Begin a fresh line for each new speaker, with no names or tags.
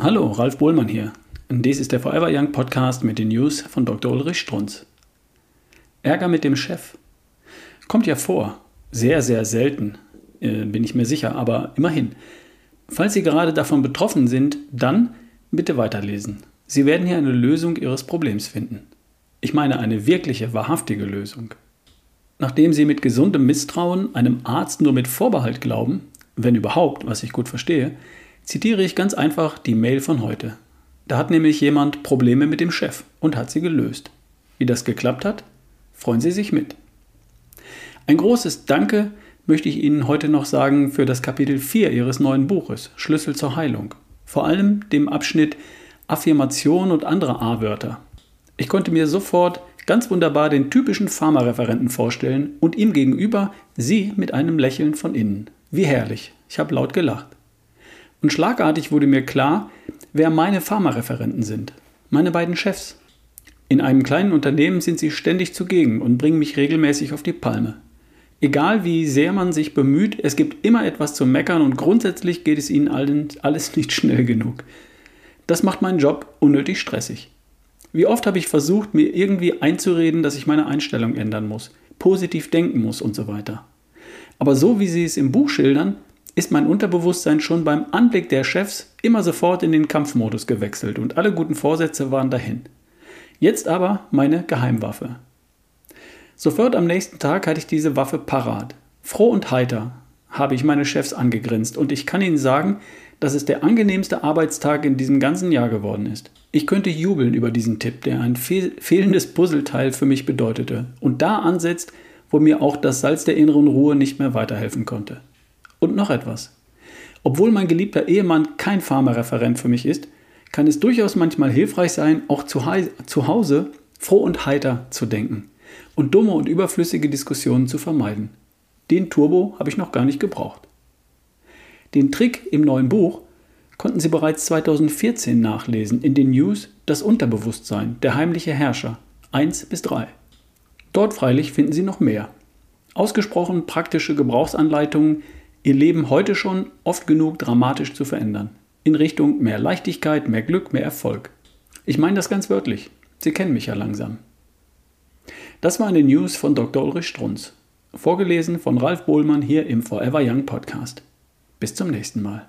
Hallo, Ralf Bohlmann hier. Dies ist der Forever Young Podcast mit den News von Dr. Ulrich Strunz. Ärger mit dem Chef. Kommt ja vor. Sehr, sehr selten, äh, bin ich mir sicher, aber immerhin. Falls Sie gerade davon betroffen sind, dann bitte weiterlesen. Sie werden hier eine Lösung Ihres Problems finden. Ich meine eine wirkliche, wahrhaftige Lösung. Nachdem Sie mit gesundem Misstrauen einem Arzt nur mit Vorbehalt glauben, wenn überhaupt, was ich gut verstehe, zitiere ich ganz einfach die Mail von heute. Da hat nämlich jemand Probleme mit dem Chef und hat sie gelöst. Wie das geklappt hat, freuen Sie sich mit. Ein großes Danke möchte ich Ihnen heute noch sagen für das Kapitel 4 Ihres neuen Buches Schlüssel zur Heilung. Vor allem dem Abschnitt Affirmation und andere A-Wörter. Ich konnte mir sofort ganz wunderbar den typischen Pharmareferenten vorstellen und ihm gegenüber Sie mit einem Lächeln von innen. Wie herrlich. Ich habe laut gelacht. Und schlagartig wurde mir klar, wer meine Pharmareferenten sind. Meine beiden Chefs. In einem kleinen Unternehmen sind sie ständig zugegen und bringen mich regelmäßig auf die Palme. Egal wie sehr man sich bemüht, es gibt immer etwas zu meckern und grundsätzlich geht es ihnen allen alles nicht schnell genug. Das macht meinen Job unnötig stressig. Wie oft habe ich versucht, mir irgendwie einzureden, dass ich meine Einstellung ändern muss, positiv denken muss und so weiter. Aber so wie Sie es im Buch schildern, ist mein Unterbewusstsein schon beim Anblick der Chefs immer sofort in den Kampfmodus gewechselt und alle guten Vorsätze waren dahin. Jetzt aber meine Geheimwaffe. Sofort am nächsten Tag hatte ich diese Waffe parat. Froh und heiter habe ich meine Chefs angegrinst und ich kann Ihnen sagen, dass es der angenehmste Arbeitstag in diesem ganzen Jahr geworden ist. Ich könnte jubeln über diesen Tipp, der ein fehl fehlendes Puzzleteil für mich bedeutete und da ansetzt, wo mir auch das Salz der inneren Ruhe nicht mehr weiterhelfen konnte. Und noch etwas. Obwohl mein geliebter Ehemann kein Pharmareferent für mich ist, kann es durchaus manchmal hilfreich sein, auch zu, zu Hause froh und heiter zu denken und dumme und überflüssige Diskussionen zu vermeiden. Den Turbo habe ich noch gar nicht gebraucht. Den Trick im neuen Buch konnten Sie bereits 2014 nachlesen in den News Das Unterbewusstsein, der heimliche Herrscher 1 bis 3. Dort freilich finden Sie noch mehr. Ausgesprochen praktische Gebrauchsanleitungen, ihr Leben heute schon oft genug dramatisch zu verändern. In Richtung mehr Leichtigkeit, mehr Glück, mehr Erfolg. Ich meine das ganz wörtlich. Sie kennen mich ja langsam. Das war eine News von Dr. Ulrich Strunz. Vorgelesen von Ralf Bohlmann hier im Forever Young Podcast. Bis zum nächsten Mal.